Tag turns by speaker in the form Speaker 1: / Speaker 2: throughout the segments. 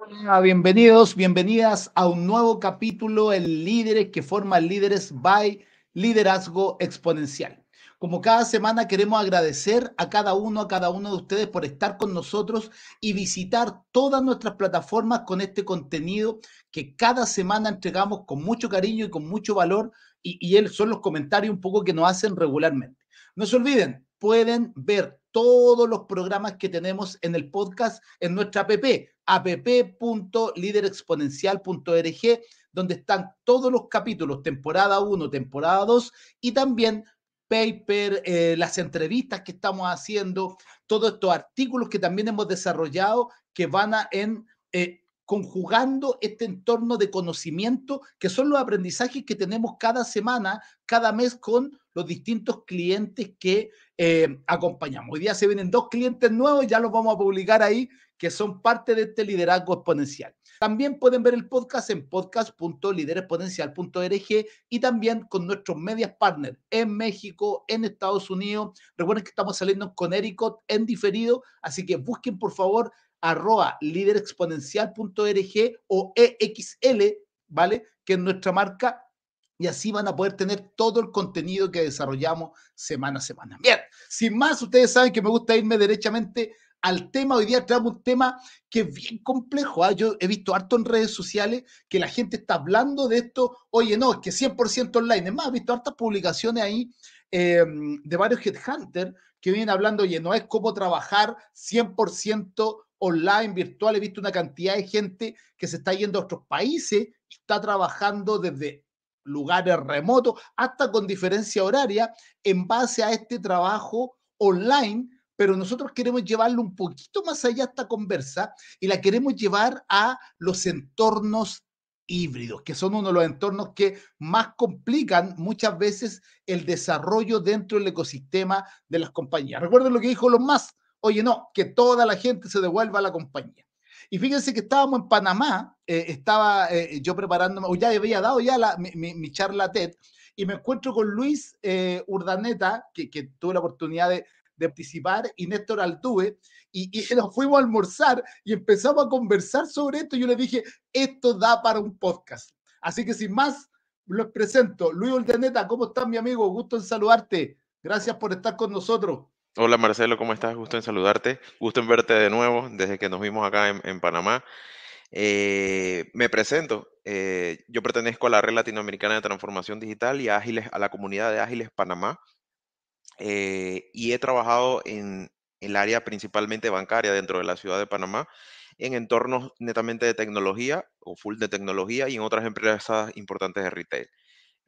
Speaker 1: Hola, bienvenidos, bienvenidas a un nuevo capítulo en Líderes que forman Líderes by Liderazgo Exponencial. Como cada semana queremos agradecer a cada uno, a cada uno de ustedes por estar con nosotros y visitar todas nuestras plataformas con este contenido que cada semana entregamos con mucho cariño y con mucho valor y, y son los comentarios un poco que nos hacen regularmente. No se olviden, pueden ver todos los programas que tenemos en el podcast en nuestra app, app.liderexponencial.org, donde están todos los capítulos, temporada 1, temporada 2 y también paper, eh, las entrevistas que estamos haciendo, todos estos artículos que también hemos desarrollado que van a en eh, conjugando este entorno de conocimiento que son los aprendizajes que tenemos cada semana, cada mes con los distintos clientes que eh, acompañamos. Hoy día se vienen dos clientes nuevos, ya los vamos a publicar ahí, que son parte de este liderazgo exponencial. También pueden ver el podcast en podcast.liderexponencial.org y también con nuestros medias partners en México, en Estados Unidos. Recuerden que estamos saliendo con Ericot en diferido, así que busquen por favor arroba liderexponencial.org o EXL, ¿vale? Que es nuestra marca y así van a poder tener todo el contenido que desarrollamos semana a semana. Bien, sin más, ustedes saben que me gusta irme derechamente al tema. Hoy día traemos un tema que es bien complejo. ¿ah? Yo he visto harto en redes sociales que la gente está hablando de esto. Oye, no, es que 100% online. Es más, he visto hartas publicaciones ahí em, de varios headhunters que vienen hablando, oye, no es cómo trabajar 100% online, virtual. He visto una cantidad de gente que se está yendo a otros países está trabajando desde lugares remotos, hasta con diferencia horaria, en base a este trabajo online, pero nosotros queremos llevarlo un poquito más allá esta conversa y la queremos llevar a los entornos híbridos, que son uno de los entornos que más complican muchas veces el desarrollo dentro del ecosistema de las compañías. Recuerden lo que dijo los más, oye, no, que toda la gente se devuelva a la compañía. Y fíjense que estábamos en Panamá, eh, estaba eh, yo preparándome, o ya había dado ya mi, charla TED, y me encuentro con Luis eh, Urdaneta, que, tuve la oportunidad de, participar, y Néstor Altuve, y, y, nos fuimos a almorzar y empezamos a conversar sobre esto. Y yo le dije, esto da para un podcast. Así que sin más, los presento. Luis Urdaneta, ¿cómo estás, mi amigo? Gusto en saludarte. Gracias por estar con nosotros.
Speaker 2: Hola Marcelo, ¿cómo estás? Gusto en saludarte. Gusto en verte de nuevo desde que nos vimos acá en, Panamá. Eh, me presento. Eh, yo pertenezco a la Red Latinoamericana de Transformación Digital y a, Ágiles, a la comunidad de Ágiles Panamá. Eh, y he trabajado en el área principalmente bancaria dentro de la ciudad de Panamá, en entornos netamente de tecnología o full de tecnología y en otras empresas importantes de retail.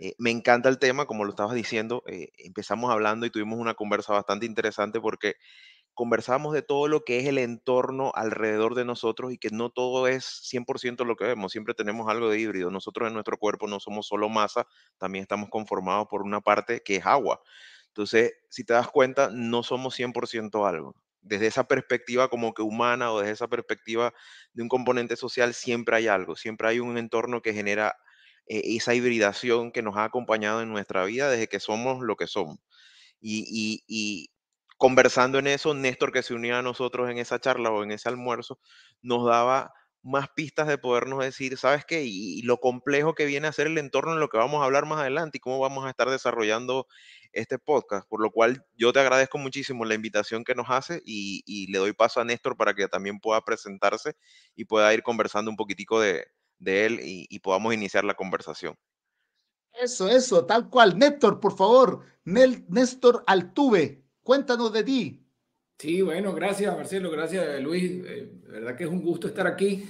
Speaker 2: Eh, me encanta el tema, como lo estabas diciendo, eh, empezamos hablando y tuvimos una conversa bastante interesante porque conversamos de todo lo que es el entorno alrededor de nosotros y que no todo es 100% lo que vemos, siempre tenemos algo de híbrido. Nosotros en nuestro cuerpo no somos solo masa, también estamos conformados por una parte que es agua. Entonces, si te das cuenta, no somos 100% algo. Desde esa perspectiva como que humana o desde esa perspectiva de un componente social, siempre hay algo, siempre hay un entorno que genera e, esa hibridación que nos ha acompañado en nuestra vida desde que somos lo que somos. Y, conversando en eso, Néstor, que se unía a nosotros en esa charla o en ese almuerzo, nos daba más pistas de podernos decir, ¿sabes qué? Y, lo complejo que viene a ser el entorno en lo que vamos a hablar más adelante y cómo vamos a estar desarrollando este podcast. Por lo cual yo te agradezco muchísimo la invitación que nos hace y, y le doy paso a Néstor para que también pueda presentarse y pueda ir conversando un poquitico de, de él y, podamos iniciar la conversación.
Speaker 1: Eso, eso, tal cual. Néstor, por favor, Néstor Altuve, cuéntanos de ti.
Speaker 3: Sí, bueno, gracias Marcelo, gracias Luis. Eh, de verdad que es un gusto estar aquí.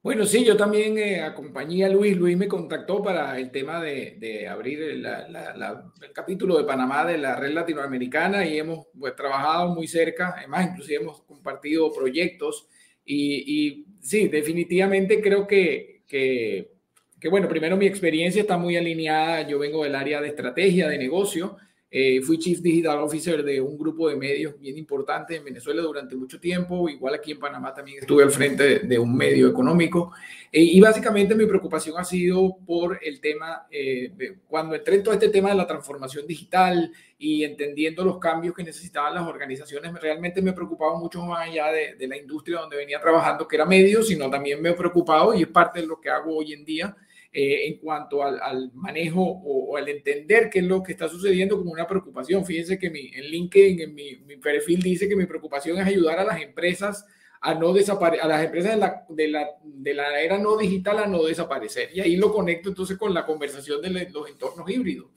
Speaker 3: Bueno, sí, yo también eh, acompañé a Luis. Luis me contactó para el tema de, abrir el capítulo de Panamá de la red latinoamericana y hemos pues, trabajado muy cerca. Además, inclusive hemos compartido proyectos y, y sí, definitivamente creo que, que, bueno, primero mi experiencia está muy alineada, yo vengo del área de estrategia, de negocio, Eh, fui Chief Digital Officer de un grupo de medios bien importante en Venezuela durante mucho tiempo. Igual aquí en Panamá también estuve al frente de, un medio económico. Eh, y básicamente mi preocupación ha sido por el tema, eh, cuando entré en todo este tema de la transformación digital y entendiendo los cambios que necesitaban las organizaciones, realmente me preocupaba mucho más allá de, de la industria donde venía trabajando, que era medio, sino también me he preocupado y es parte de lo que hago hoy en día eh, en cuanto al, manejo o, al entender qué es lo que está sucediendo como una preocupación. Fíjense que mi, en LinkedIn, en mi, perfil dice que mi preocupación es ayudar a las empresas a no desaparecer, a las empresas de la, de, la, de la, era no digital a no desaparecer. Y ahí lo conecto entonces con la conversación de los entornos híbridos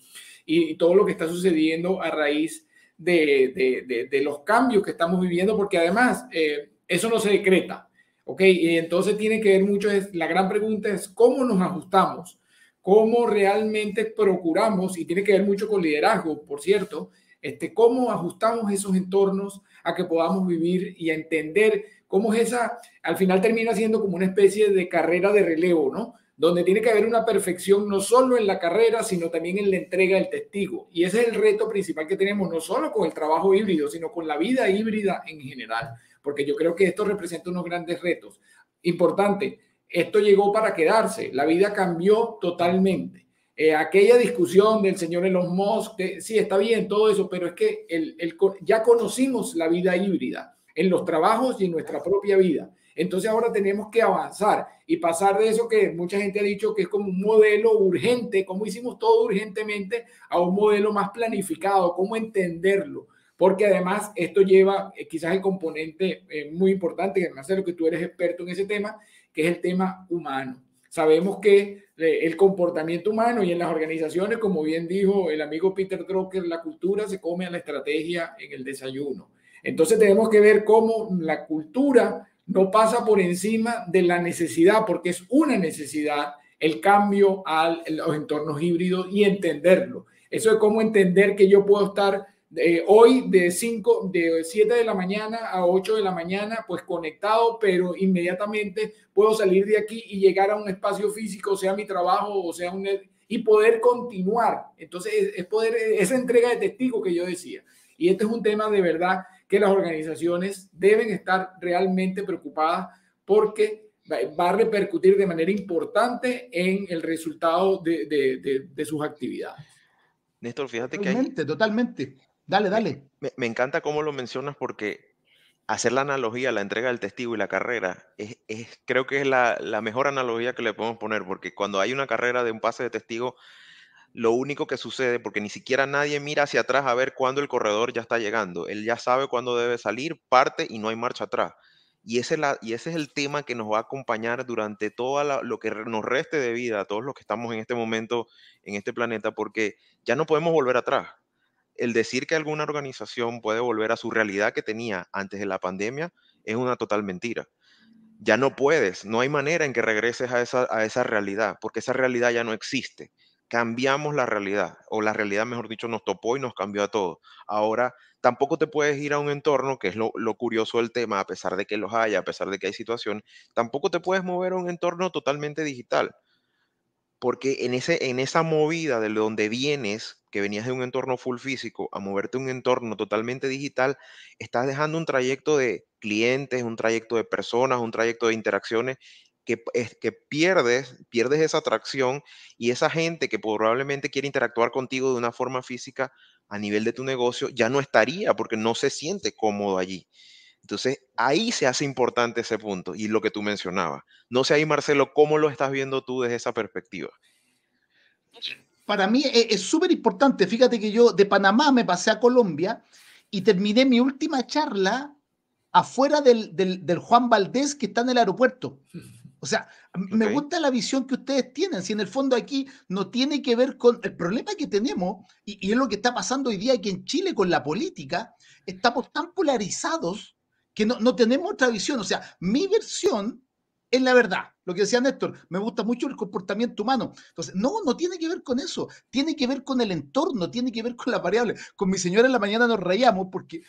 Speaker 3: y, todo lo que está sucediendo a raíz de, de los cambios que estamos viviendo, porque además eh, eso no se decreta. ¿Ok? Y entonces tiene que ver mucho, es, la gran pregunta es cómo nos ajustamos, cómo realmente procuramos, y tiene que ver mucho con liderazgo, por cierto, este, cómo ajustamos esos entornos a que podamos vivir y a entender cómo es esa, al final termina siendo como una especie de carrera de relevo, ¿no? Donde tiene que haber una perfección no solo en la carrera, sino también en la entrega del testigo. Y ese es el reto principal que tenemos, no solo con el trabajo híbrido, sino con la vida híbrida en general porque yo creo que esto representa unos grandes retos. Importante, esto llegó para quedarse, la vida cambió totalmente. Eh, aquella discusión del señor Elon Musk, sí, está bien todo eso, pero es que el, ya conocimos la vida híbrida en los trabajos y en nuestra propia vida. Entonces ahora tenemos que avanzar y pasar de eso que mucha gente ha dicho que es como un modelo urgente, como hicimos todo urgentemente, a un modelo más planificado, cómo entenderlo, porque además esto lleva eh, quizás el componente eh, muy importante, que además de lo que tú eres experto en ese tema, que es el tema humano. Sabemos que eh, el comportamiento humano y en las organizaciones, como bien dijo el amigo Peter Drucker, la cultura se come a la estrategia en el desayuno. Entonces tenemos que ver cómo la cultura no pasa por encima de la necesidad, porque es una necesidad el cambio a los entornos híbridos y entenderlo. Eso es cómo entender que yo puedo estar hoy de 5, de 7 de la mañana a 8 de la mañana, pues conectado, pero inmediatamente puedo salir de aquí y llegar a un espacio físico, sea mi trabajo o sea un... y poder continuar. Entonces, es poder, esa entrega de testigo que yo decía. Y este es un tema de verdad que las organizaciones deben estar realmente preocupadas porque va a repercutir de manera importante en el resultado de, de, de, sus actividades.
Speaker 1: Néstor, fíjate que hay... Totalmente. Dale, dale.
Speaker 2: Me, encanta cómo lo mencionas porque hacer la analogía, la entrega del testigo y la carrera, es, creo que es la, mejor analogía que le podemos poner, porque cuando hay una carrera de un pase de testigo, lo único que sucede, porque ni siquiera nadie mira hacia atrás a ver cuándo el corredor ya está llegando, él ya sabe cuándo debe salir, parte y no hay marcha atrás. Y ese, la, y ese es el tema que nos va a acompañar durante todo lo que nos reste de vida, todos los que estamos en este momento en este planeta, porque ya no podemos volver atrás el decir que alguna organización puede volver a su realidad que tenía antes de la pandemia es una total mentira. Ya no puedes, no hay manera en que regreses a esa, a esa realidad, porque esa realidad ya no existe. Cambiamos la realidad, o la realidad, mejor dicho, nos topó y nos cambió a todos. Ahora, tampoco te puedes ir a un entorno, que es lo, lo curioso del tema, a pesar de que los haya, a pesar de que hay situación, tampoco te puedes mover a un entorno totalmente digital porque en, ese, en esa movida de donde vienes, que venías de un entorno full físico, a moverte a un entorno totalmente digital, estás dejando un trayecto de clientes, un trayecto de personas, un trayecto de interacciones que, pierdes, pierdes esa atracción y esa gente que probablemente quiere interactuar contigo de una forma física a nivel de tu negocio ya no estaría porque no se siente cómodo allí. Entonces, ahí se hace importante ese punto y lo que tú mencionabas. No sé ahí, Marcelo, ¿cómo lo estás viendo tú desde esa perspectiva?
Speaker 1: Para mí e, es súper importante. Fíjate que yo de Panamá me pasé a Colombia y terminé mi última charla afuera del, Juan Valdés que está en el aeropuerto. O sea, me gusta la visión que ustedes tienen. Si en el fondo aquí no tiene que ver con el problema que tenemos, y, y, es lo que está pasando hoy día aquí en Chile con la política, estamos tan polarizados que no, tenemos otra visión. O sea, mi versión es la verdad. Lo que decía Néstor, me gusta mucho el comportamiento humano. Entonces, no, no tiene que ver con eso. Tiene que ver con el entorno, tiene que ver con la variable. Con mi señora en la mañana nos reíamos porque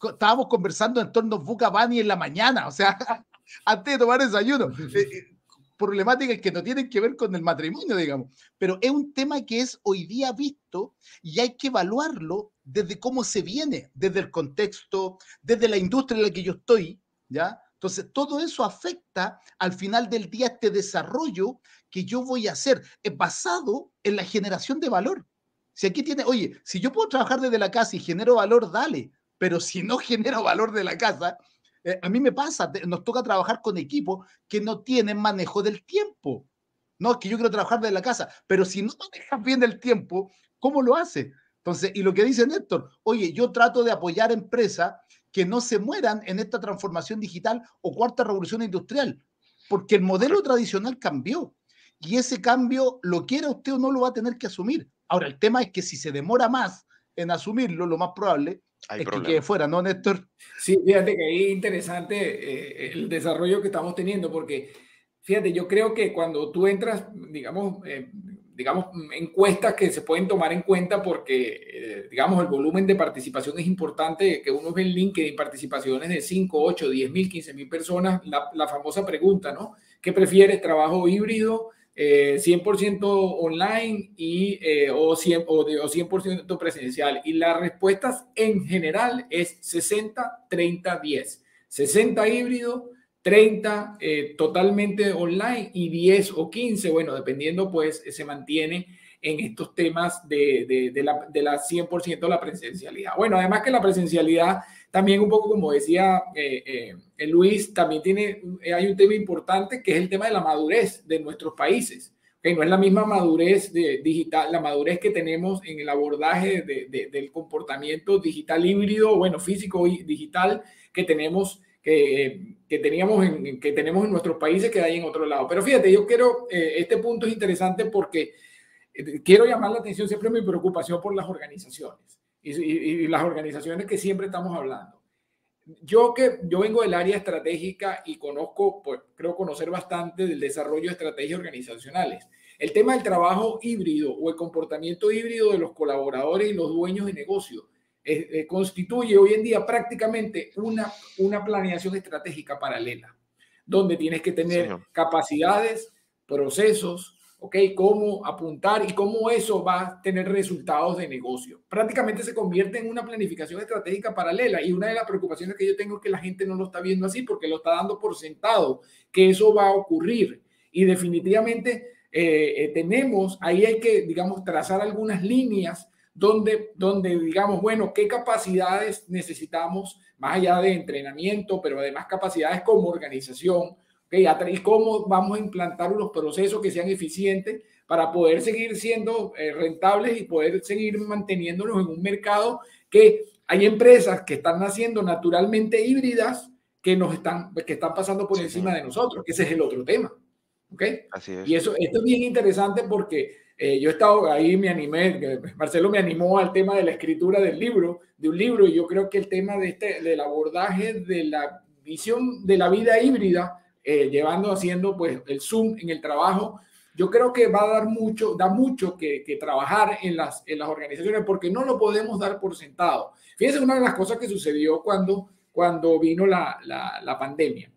Speaker 1: estábamos conversando en torno a Buca Bani en la mañana, o sea, antes de tomar desayuno. Eh, eh, problemáticas que no tienen que ver con el matrimonio, digamos. Pero es un tema que es hoy día visto y hay que evaluarlo desde cómo se viene, desde el contexto, desde la industria en la que yo estoy, ¿ya? Entonces, todo eso afecta al final del día este desarrollo que yo voy a hacer, basado en la generación de valor. Si aquí tiene, oye, si yo puedo trabajar desde la casa y genero valor, dale, pero si no genero valor de la casa, eh, a mí me pasa, nos toca trabajar con equipos que no tienen manejo del tiempo. No, es que yo quiero trabajar desde la casa, pero si no manejas bien el tiempo, ¿cómo lo hace? Entonces, y lo que dice Néstor, oye, yo trato de apoyar empresas que no se mueran en esta transformación digital o cuarta revolución industrial, porque el modelo tradicional cambió y ese cambio, lo quiera usted o no, lo va a tener que asumir. Ahora, el tema es que si se demora más en asumirlo, lo más probable es que quede fuera, ¿no, Néstor?
Speaker 3: Sí, fíjate que ahí es interesante eh, el desarrollo que estamos teniendo, porque fíjate, yo creo que cuando tú entras, digamos, eh, digamos, encuestas que se pueden tomar en cuenta porque, eh, digamos, el volumen de participación es importante, que uno ve en LinkedIn participaciones de 5, 8, 10 mil, 15 mil personas, la, la, famosa pregunta, ¿no? ¿Qué prefieres, trabajo híbrido, eh, 100% online y, eh, o, 100, o, de, o 100% presencial? Y las respuestas en general es 60, 30, 10. 60 híbrido, 30 eh, totalmente online y 10 o 15, bueno, dependiendo, pues se mantiene en estos temas de, de, la, de la 100% la presencialidad. Bueno, además que la presencialidad también un poco como decía eh, eh, Luis, también tiene, hay un tema importante que es el tema de la madurez de nuestros países. que No es la misma madurez de, digital, la madurez que tenemos en el abordaje de, del comportamiento digital híbrido, bueno, físico y digital que tenemos que, que, teníamos en, que tenemos en nuestros países que hay en otro lado. Pero fíjate, yo quiero, eh, este punto es interesante porque eh, quiero llamar la atención siempre mi preocupación por las organizaciones y, y, y, las organizaciones que siempre estamos hablando. Yo que yo vengo del área estratégica y conozco, pues creo conocer bastante del desarrollo de estrategias organizacionales. El tema del trabajo híbrido o el comportamiento híbrido de los colaboradores y los dueños de negocio eh, eh, constituye hoy en día prácticamente una, una planeación estratégica paralela, donde tienes que tener capacidades, procesos, ¿ok? Cómo apuntar y cómo eso va a tener resultados de negocio. Prácticamente se convierte en una planificación estratégica paralela y una de las preocupaciones que yo tengo es que la gente no lo está viendo así porque lo está dando por sentado, que eso va a ocurrir. Y definitivamente eh, eh, tenemos, ahí hay que, digamos, trazar algunas líneas donde, donde digamos, bueno, qué capacidades necesitamos más allá de entrenamiento, pero además capacidades como organización, ¿okay? y cómo vamos a implantar unos procesos que sean eficientes para poder seguir siendo eh, rentables y poder seguir manteniéndonos en un mercado que hay empresas que están naciendo naturalmente híbridas que nos están, que están pasando por sí, encima sí. de nosotros, que ese es el otro tema. ¿Ok?
Speaker 2: Así es.
Speaker 3: Y eso, esto es bien interesante porque eh, yo he estado ahí, me animé, Marcelo me animó al tema de la escritura del libro, de un libro, y yo creo que el tema de este, del abordaje de la visión de la vida híbrida, eh, llevando, haciendo pues el Zoom en el trabajo, yo creo que va a dar mucho, da mucho que, que trabajar en las, en las organizaciones porque no lo podemos dar por sentado. Fíjense una de las cosas que sucedió cuando, cuando vino la, la, la pandemia.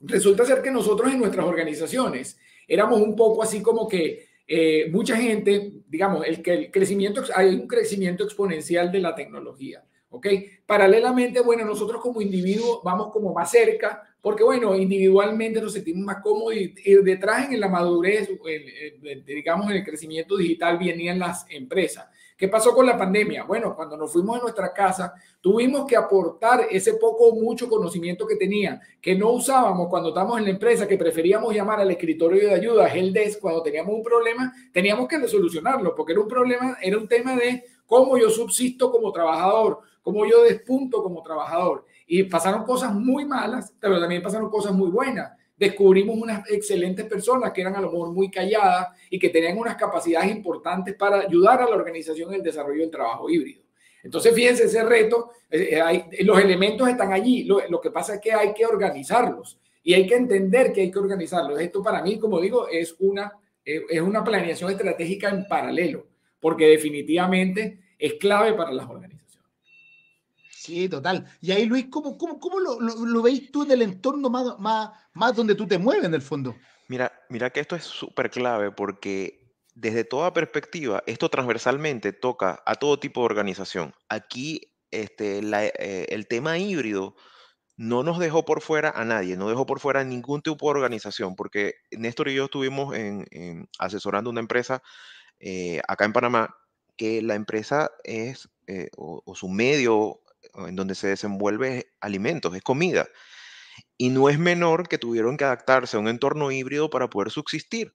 Speaker 3: Resulta ser que nosotros en nuestras organizaciones éramos un poco así como que eh, mucha gente, digamos, el, el crecimiento, hay un crecimiento exponencial de la tecnología, ¿ok? Paralelamente, bueno, nosotros como individuos vamos como más cerca, porque bueno, individualmente nos sentimos más cómodos y, detrás en la madurez, el, digamos, en el crecimiento digital venían las empresas. ¿Qué pasó con la pandemia? Bueno, cuando nos fuimos a nuestra casa, tuvimos que aportar ese poco o mucho conocimiento que tenía, que no usábamos cuando estábamos en la empresa, que preferíamos llamar al escritorio de ayuda, el cuando teníamos un problema, teníamos que solucionarlo, porque era un problema, era un tema de cómo yo subsisto como trabajador, cómo yo despunto como trabajador. Y pasaron cosas muy malas, pero también pasaron cosas muy buenas descubrimos unas excelentes personas que eran a lo mejor muy calladas y que tenían unas capacidades importantes para ayudar a la organización en el desarrollo del trabajo híbrido. Entonces, fíjense ese reto, eh, hay, los elementos están allí, lo, lo, que pasa es que hay que organizarlos y hay que entender que hay que organizarlos. Esto para mí, como digo, es una, eh, es una planeación estratégica en paralelo, porque definitivamente es clave para las organizaciones.
Speaker 1: Sí, total. Y ahí, Luis, ¿cómo, cómo, cómo lo, lo, lo veis tú del entorno más, más, más donde tú te mueves en el fondo?
Speaker 2: Mira, mira que esto es súper clave porque desde toda perspectiva, esto transversalmente toca a todo tipo de organización. Aquí este, eh, el tema híbrido no nos dejó por fuera a nadie, no dejó por fuera a ningún tipo de organización, porque Néstor y yo estuvimos asesorando una empresa eh, acá en Panamá, que la empresa es, eh, o, su medio en donde se desenvuelve alimentos, es comida. Y no es menor que tuvieron que adaptarse a un entorno híbrido para poder subsistir,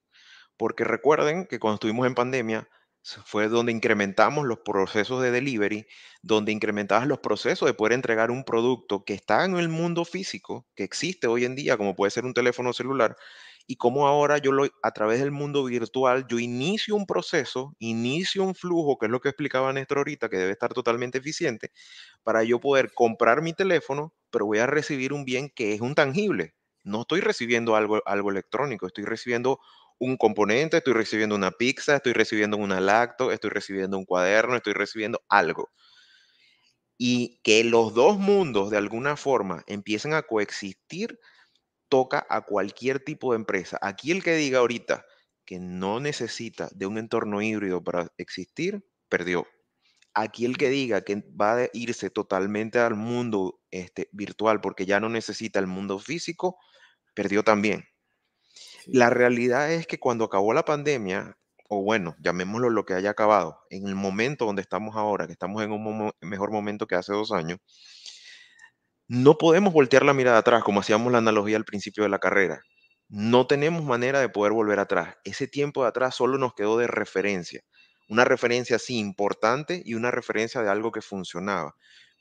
Speaker 2: porque recuerden que cuando estuvimos en pandemia, fue donde incrementamos los procesos de delivery, donde incrementabas los procesos de poder entregar un producto que está en el mundo físico, que existe hoy en día, como puede ser un teléfono celular, y como ahora yo lo, a través del mundo virtual, yo inicio un proceso, inicio un flujo, que es lo que explicaba Néstor ahorita, que debe estar totalmente eficiente, para yo poder comprar mi teléfono, pero voy a recibir un bien que es un tangible. No estoy recibiendo algo, algo electrónico, estoy recibiendo un componente, estoy recibiendo una pizza, estoy recibiendo una lacto, estoy recibiendo un cuaderno, estoy recibiendo algo. Y que los dos mundos de alguna forma empiecen a coexistir, toca a cualquier tipo de empresa. Aquí el que diga ahorita que no necesita de un entorno híbrido para existir, perdió. Aquí el que diga que va a irse totalmente al mundo este, virtual porque ya no necesita el mundo físico, perdió también. La realidad es que cuando acabó la pandemia, o bueno, llamémoslo lo que haya acabado, en el momento donde estamos ahora, que estamos en un mejor momento que hace dos años, no podemos voltear la mirada atrás como hacíamos la analogía al principio de la carrera. No tenemos manera de poder volver atrás. Ese tiempo de atrás solo nos quedó de referencia. Una referencia sí importante y una referencia de algo que funcionaba.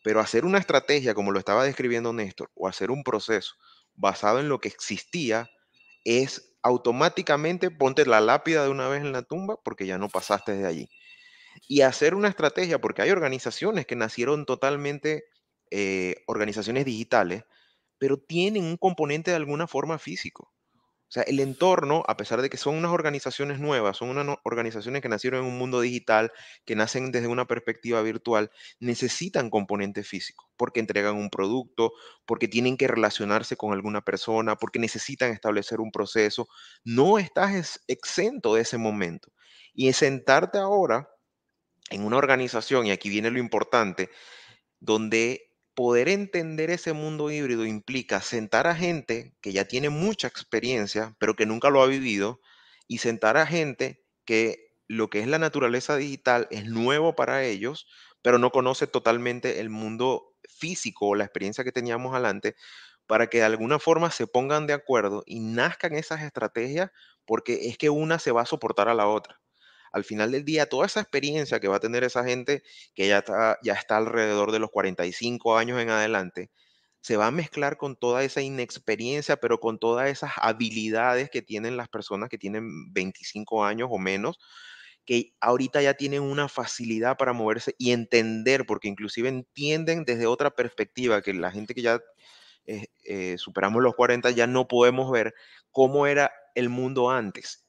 Speaker 2: Pero hacer una estrategia, como lo estaba describiendo Néstor, o hacer un proceso basado en lo que existía, es automáticamente ponte la lápida de una vez en la tumba porque ya no pasaste de allí. Y hacer una estrategia, porque hay organizaciones que nacieron totalmente eh, organizaciones digitales, pero tienen un componente de alguna forma físico. O sea, el entorno, a pesar de que son unas organizaciones nuevas, son unas organizaciones que nacieron en un mundo digital, que nacen desde una perspectiva virtual, necesitan componente físico, porque entregan un producto, porque tienen que relacionarse con alguna persona, porque necesitan establecer un proceso. No estás exento de ese momento. Y sentarte ahora en una organización, y aquí viene lo importante, donde poder entender ese mundo híbrido implica sentar a gente que ya tiene mucha experiencia, pero que nunca lo ha vivido, y sentar a gente que lo que es la naturaleza digital es nuevo para ellos, pero no conoce totalmente el mundo físico o la experiencia que teníamos adelante, para que de alguna forma se pongan de acuerdo y nazcan esas estrategias, porque es que una se va a soportar a la otra al final del día, toda esa experiencia que va a tener esa gente que ya está, ya está alrededor de los 45 años en adelante, se va a mezclar con toda esa inexperiencia, pero con todas esas habilidades que tienen las personas que tienen 25 años o menos, que ahorita ya tienen una facilidad para moverse y entender, porque inclusive entienden desde otra perspectiva que la gente que ya eh, eh, superamos los 40 ya no podemos ver cómo era el mundo antes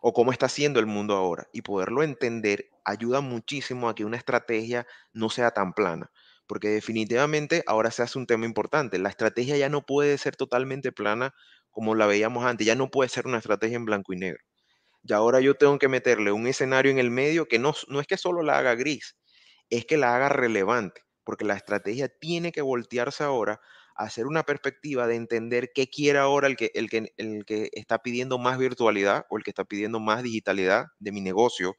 Speaker 2: o cómo está siendo el mundo ahora. Y poderlo entender ayuda muchísimo a que una estrategia no sea tan plana, porque definitivamente ahora se hace un tema importante. La estrategia ya no puede ser totalmente plana como la veíamos antes, ya no puede ser una estrategia en blanco y negro. Y ahora yo tengo que meterle un escenario en el medio que no, no es que solo la haga gris, es que la haga relevante, porque la estrategia tiene que voltearse ahora hacer una perspectiva de entender qué quiere ahora el que, el, que, el que está pidiendo más virtualidad o el que está pidiendo más digitalidad de mi negocio,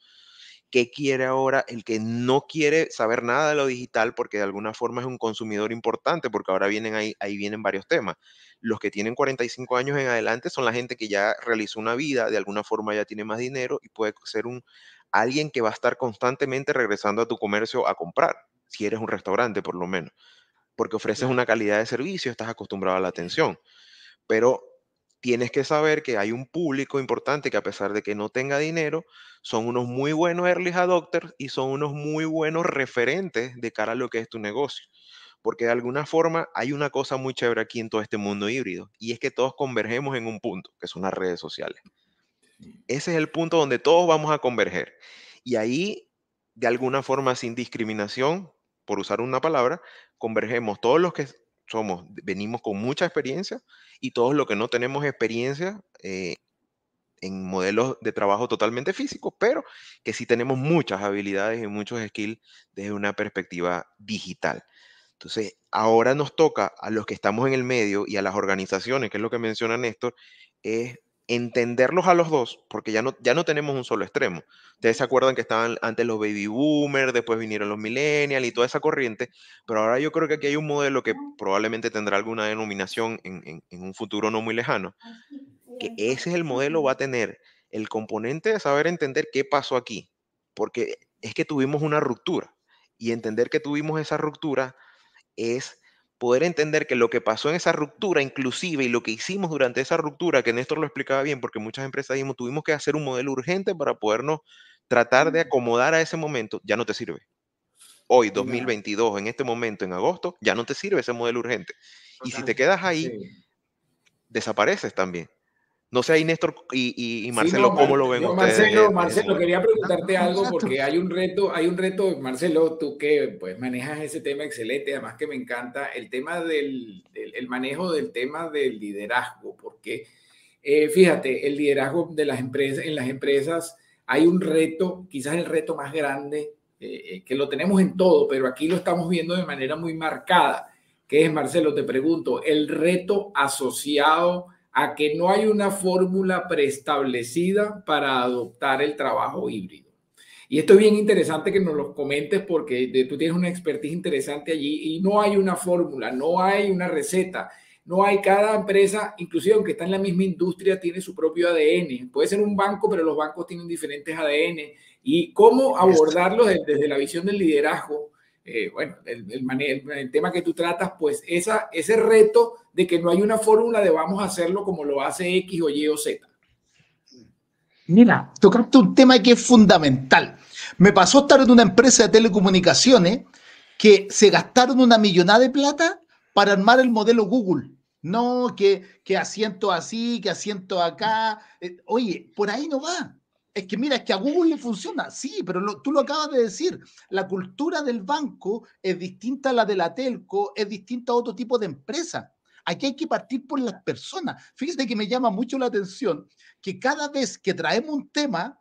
Speaker 2: qué quiere ahora el que no quiere saber nada de lo digital porque de alguna forma es un consumidor importante, porque ahora vienen ahí, ahí vienen varios temas. Los que tienen 45 años en adelante son la gente que ya realizó una vida, de alguna forma ya tiene más dinero y puede ser un alguien que va a estar constantemente regresando a tu comercio a comprar, si eres un restaurante por lo menos porque ofreces una calidad de servicio, estás acostumbrado a la atención. Pero tienes que saber que hay un público importante que a pesar de que no tenga dinero, son unos muy buenos early adopters y son unos muy buenos referentes de cara a lo que es tu negocio. Porque de alguna forma hay una cosa muy chévere aquí en todo este mundo híbrido y es que todos convergemos en un punto, que son las redes sociales. Ese es el punto donde todos vamos a converger. Y ahí, de alguna forma, sin discriminación, por usar una palabra, convergemos todos los que somos, venimos con mucha experiencia y todos los que no tenemos experiencia, eh, en modelos de trabajo totalmente físicos, pero que sí tenemos muchas habilidades y muchos skills desde una perspectiva digital. Entonces, ahora nos toca a los que estamos en el medio y a las organizaciones, que es lo que menciona Néstor, es entenderlos a los dos, porque ya no, ya no tenemos un solo extremo. Ustedes se acuerdan que estaban antes los baby boomers, después vinieron los millennials y toda esa corriente, pero ahora yo creo que aquí hay un modelo que probablemente tendrá alguna denominación en, en un futuro no muy lejano, que ese es el modelo, va a tener el componente de saber entender qué pasó aquí, porque es que tuvimos una ruptura y entender que tuvimos esa ruptura es poder entender que lo que pasó en esa ruptura, inclusive, y lo que hicimos durante esa ruptura, que Néstor lo explicaba bien, porque muchas empresas dijimos, tuvimos que hacer un modelo urgente para podernos tratar de acomodar a ese momento, ya no te sirve. Hoy, 2022, en este momento, en agosto, ya no te sirve ese modelo urgente. Y si te quedas ahí, desapareces también. No sé ahí, Néstor y, Marcelo, ¿cómo lo ven
Speaker 3: ustedes? Marcelo, Marcelo, quería preguntarte algo porque hay un reto, hay un reto, Marcelo, tú que pues manejas ese tema excelente, además que me encanta el tema del, el manejo del tema del liderazgo, porque eh, fíjate, el liderazgo de las empresas, en las empresas hay un reto, quizás el reto más grande, eh, eh, que lo tenemos en todo, pero aquí lo estamos viendo de manera muy marcada, que es, Marcelo, te pregunto, el reto asociado a que no hay una fórmula preestablecida para adoptar el trabajo híbrido. Y esto es bien interesante que nos lo comentes porque tú tienes una expertise interesante allí y no hay una fórmula, no hay una receta, no hay cada empresa, inclusive aunque está en la misma industria, tiene su propio ADN. Puede ser un banco, pero los bancos tienen diferentes ADN. Y cómo abordarlo desde la visión del liderazgo eh, bueno, el, el, tema que tú tratas, pues esa, ese reto de que no hay una fórmula de vamos a hacerlo como lo hace X o Y o Z.
Speaker 1: Mira, tocaste un tema que es fundamental. Me pasó estar en una empresa de telecomunicaciones que se gastaron una millonada de plata para armar el modelo Google. No, que, que asiento así, que asiento acá. Eh, oye, por ahí no va. Es que mira, es que a Google le funciona, sí, pero tú lo acabas de decir. La cultura del banco es distinta a la de la telco, es distinta a otro tipo de empresa. Aquí hay que partir por las personas. Fíjate que me llama mucho la atención que cada vez que traemos un tema,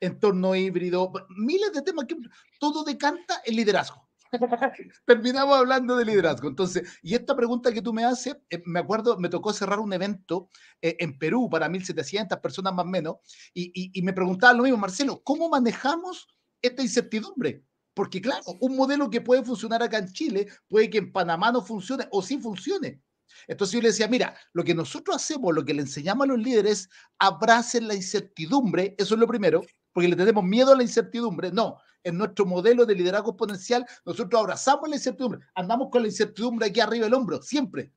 Speaker 1: entorno híbrido, miles de temas que todo decanta el liderazgo. Terminamos hablando de liderazgo. Entonces, y esta pregunta que tú me haces, eh, me acuerdo, me tocó cerrar un evento eh, en Perú para 1.700 personas más o menos, y, y, me preguntaba lo mismo, Marcelo, ¿cómo manejamos esta incertidumbre? Porque claro, un modelo que puede funcionar acá en Chile, puede que en Panamá no funcione o sí funcione. Entonces yo le decía, mira, lo que nosotros hacemos, lo que le enseñamos a los líderes, abracen la incertidumbre, eso es lo primero, porque le tenemos miedo a la incertidumbre. No, en nuestro modelo de liderazgo exponencial, nosotros abrazamos la incertidumbre, andamos con la incertidumbre aquí arriba del hombro, siempre.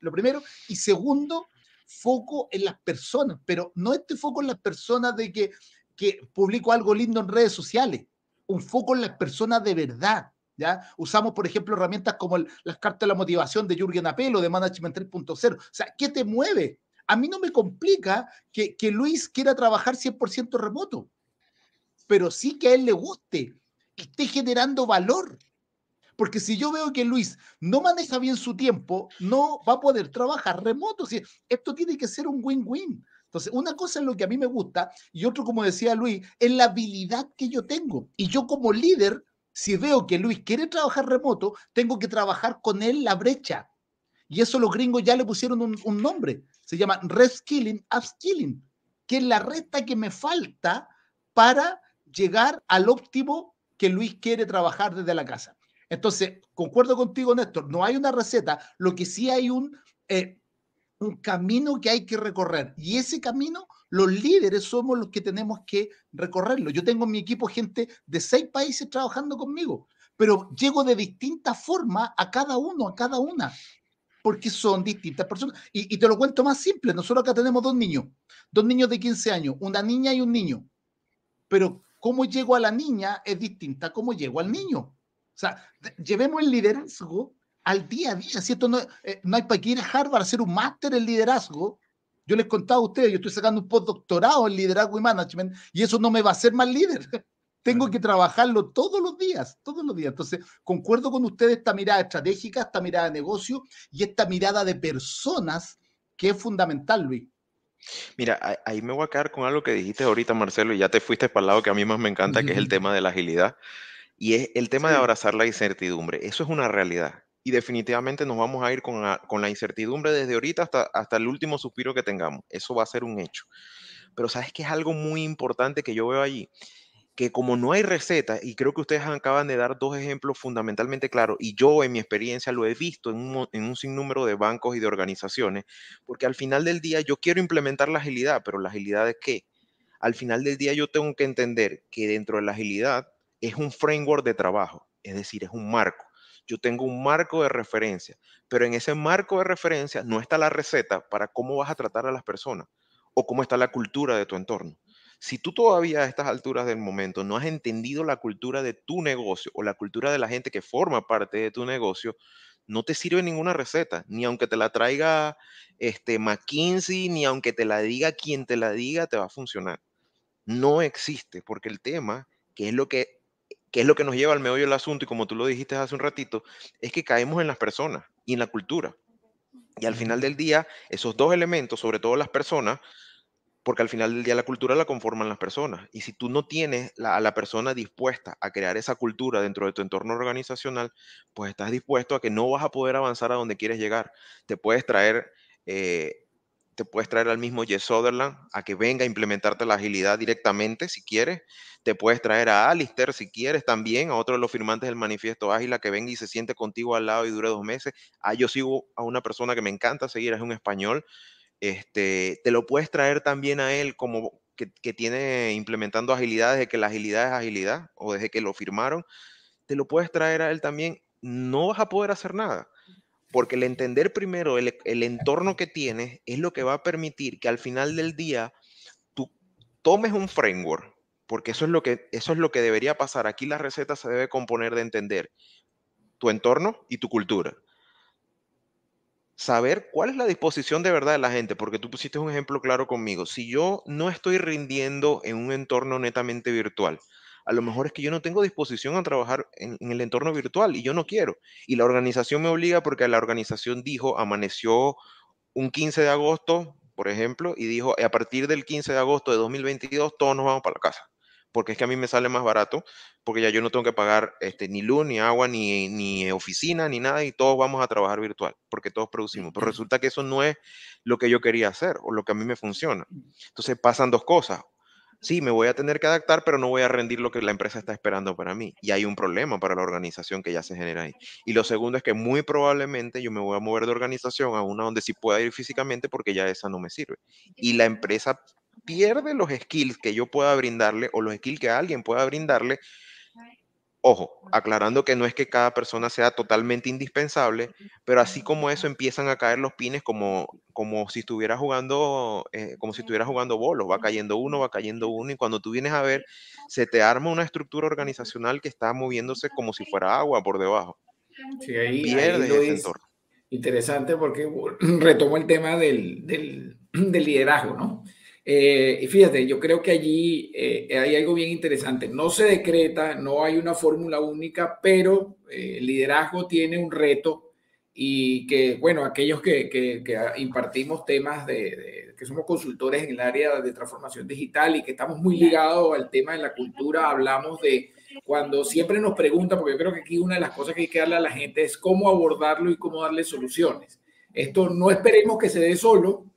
Speaker 1: Lo primero. Y segundo, foco en las personas, pero no este foco en las personas de que, que publico algo lindo en redes sociales, un foco en las personas de verdad. ¿Ya? Usamos, por ejemplo, herramientas como las cartas de la motivación de Jürgen Apelo, de Management 3.0. O sea, ¿qué te mueve? A mí no me complica que, que Luis quiera trabajar 100% remoto pero sí que a él le guste, esté generando valor. Porque si yo veo que Luis no maneja bien su tiempo, no va a poder trabajar remoto. esto tiene que ser un win-win. Entonces, una cosa es lo que a mí me gusta y otro, como decía Luis, es la habilidad que yo tengo. Y yo como líder, si veo que Luis quiere trabajar remoto, tengo que trabajar con él la brecha. Y eso los gringos ya le pusieron un, un nombre. Se llama reskilling, upskilling, que es la resta que me falta para llegar al óptimo que Luis quiere trabajar desde la casa. Entonces, concuerdo contigo, Néstor, no hay una receta, lo que sí hay un, eh, un camino que hay que recorrer. Y ese camino, los líderes somos los que tenemos que recorrerlo. Yo tengo en mi equipo gente de seis países trabajando conmigo, pero llego de distinta forma a cada uno, a cada una, porque son distintas personas. Y, y te lo cuento más simple, nosotros acá tenemos dos niños, dos niños de 15 años, una niña y un niño. Pero cómo llego a la niña es distinta a cómo llego al niño. O sea, llevemos el liderazgo al día a día. Si no, eh, no hay para que ir a Harvard a hacer un máster en liderazgo. Yo les contaba a ustedes, yo estoy sacando un postdoctorado en liderazgo y management y eso no me va a hacer más líder. Tengo que trabajarlo todos los días, todos los días. Entonces, concuerdo con ustedes esta mirada estratégica, esta mirada de negocio y esta mirada de personas que es fundamental, Luis.
Speaker 2: Mira, ahí me voy a quedar con algo que dijiste ahorita, Marcelo, y ya te fuiste para el lado que a mí más me encanta, que es el tema de la agilidad. Y es el tema de abrazar la incertidumbre. Eso es una realidad. Y definitivamente nos vamos a ir con la, con la incertidumbre desde ahorita hasta, hasta el último suspiro que tengamos. Eso va a ser un hecho. Pero sabes que es algo muy importante que yo veo allí, que como no hay receta, y creo que ustedes acaban de dar dos ejemplos fundamentalmente claros, y yo en mi experiencia lo he visto en un, en un sinnúmero de bancos y de organizaciones, porque al final del día yo quiero implementar la agilidad, pero la agilidad es qué? Al final del día yo tengo que entender que dentro de la agilidad es un framework de trabajo, es decir, es un marco. Yo tengo un marco de referencia, pero en ese marco de referencia no está la receta para cómo vas a tratar a las personas o cómo está la cultura de tu entorno. Si tú todavía a estas alturas del momento no has entendido la cultura de tu negocio o la cultura de la gente que forma parte de tu negocio, no te sirve ninguna receta, ni aunque te la traiga este McKinsey, ni aunque te la diga quien te la diga, te va a funcionar. No existe, porque el tema, que es lo que que es lo que nos lleva al meollo del asunto, y como tú lo dijiste hace un ratito, es que caemos en las personas y en la cultura. Y al final del día, esos dos elementos, sobre todo las personas, porque al final del día la cultura la conforman las personas. Y si tú no tienes a la persona dispuesta a crear esa cultura dentro de tu entorno organizacional, pues estás dispuesto a que no vas a poder avanzar a donde quieres llegar. Te puedes traer eh, te puedes traer al mismo Jess Sutherland a que venga a implementarte la agilidad directamente si quieres. Te puedes traer a Alistair si quieres también, a otro de los firmantes del manifiesto ágil, a que venga y se siente contigo al lado y dure dos meses. Ah, yo sigo a una persona que me encanta seguir, es un español. Este, te lo puedes traer también a él como que, tiene implementando agilidad desde que la agilidad es agilidad o desde que lo firmaron. Te lo puedes traer a él también. No vas a poder hacer nada porque el entender primero el, entorno que tienes es lo que va a permitir que al final del día tú tomes un framework, porque eso es lo que, eso es lo que debería pasar. Aquí la receta se debe componer de entender tu entorno y tu cultura. Saber cuál es la disposición de verdad de la gente, porque tú pusiste un ejemplo claro conmigo. Si yo no estoy rindiendo en un entorno netamente virtual, a lo mejor es que yo no tengo disposición a trabajar en, el entorno virtual y yo no quiero. Y la organización me obliga porque la organización dijo, amaneció un 15 de agosto, por ejemplo, y dijo, a partir del 15 de agosto de 2022 todos nos vamos para la casa. Porque es que a mí me sale más barato, porque ya yo no tengo que pagar este, ni luz, ni agua, ni, ni oficina, ni nada, y todos vamos a trabajar virtual, porque todos producimos. Pero resulta que eso no es lo que yo quería hacer o lo que a mí me funciona. Entonces pasan dos cosas sí, me voy a tener que adaptar, pero no voy a rendir lo que la empresa está esperando para mí. Y hay un problema para la organización que ya se genera ahí. Y lo segundo es que muy probablemente yo me voy a mover de organización a una donde sí pueda ir físicamente porque ya esa no me sirve. Y la empresa pierde los skills que yo pueda brindarle o los skills que alguien pueda brindarle Ojo, aclarando que no es que cada persona sea totalmente indispensable, pero así como eso empiezan a caer los pines como, como si estuviera jugando, eh, como si estuviera jugando bolos, va cayendo uno, va cayendo uno, y cuando tú vienes a ver, se te arma una estructura organizacional que está moviéndose como si fuera agua por debajo.
Speaker 3: Sí, ahí, Pierdes ese entorno. Interesante porque retomo el tema del, del, del liderazgo, ¿no? Eh, y fíjate, yo creo que allí eh, hay algo bien interesante. No se decreta, no hay una fórmula única, pero eh, el liderazgo tiene un reto y que, bueno, aquellos que, impartimos temas de, que somos consultores en el área de transformación digital y que estamos muy ligados al tema de la cultura, hablamos de cuando siempre nos preguntan, porque yo creo que aquí una de las cosas que hay que darle a la gente es cómo abordarlo y cómo darle soluciones. Esto no esperemos que se dé solo,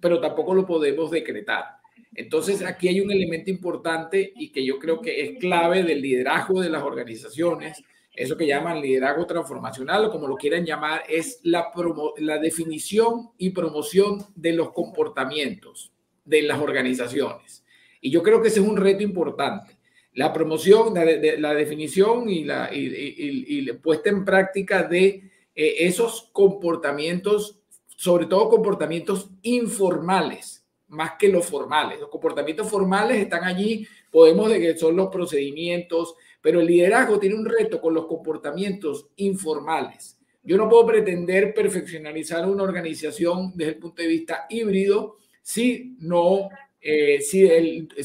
Speaker 3: pero tampoco lo podemos decretar. Entonces, aquí hay un elemento importante y que yo creo que es clave del liderazgo de las organizaciones, eso que llaman liderazgo transformacional o como lo quieran llamar, es la, la definición y promoción de los comportamientos de las organizaciones. Y yo creo que ese es un reto importante. La promoción, la, definición y la y, puesta en práctica de eh, esos comportamientos sobre todo comportamientos informales, más que los formales. Los comportamientos formales están allí, podemos decir que son los procedimientos, pero el liderazgo tiene un reto con los comportamientos informales. Yo no puedo pretender perfeccionalizar una organización desde el punto de vista híbrido si no, eh, si,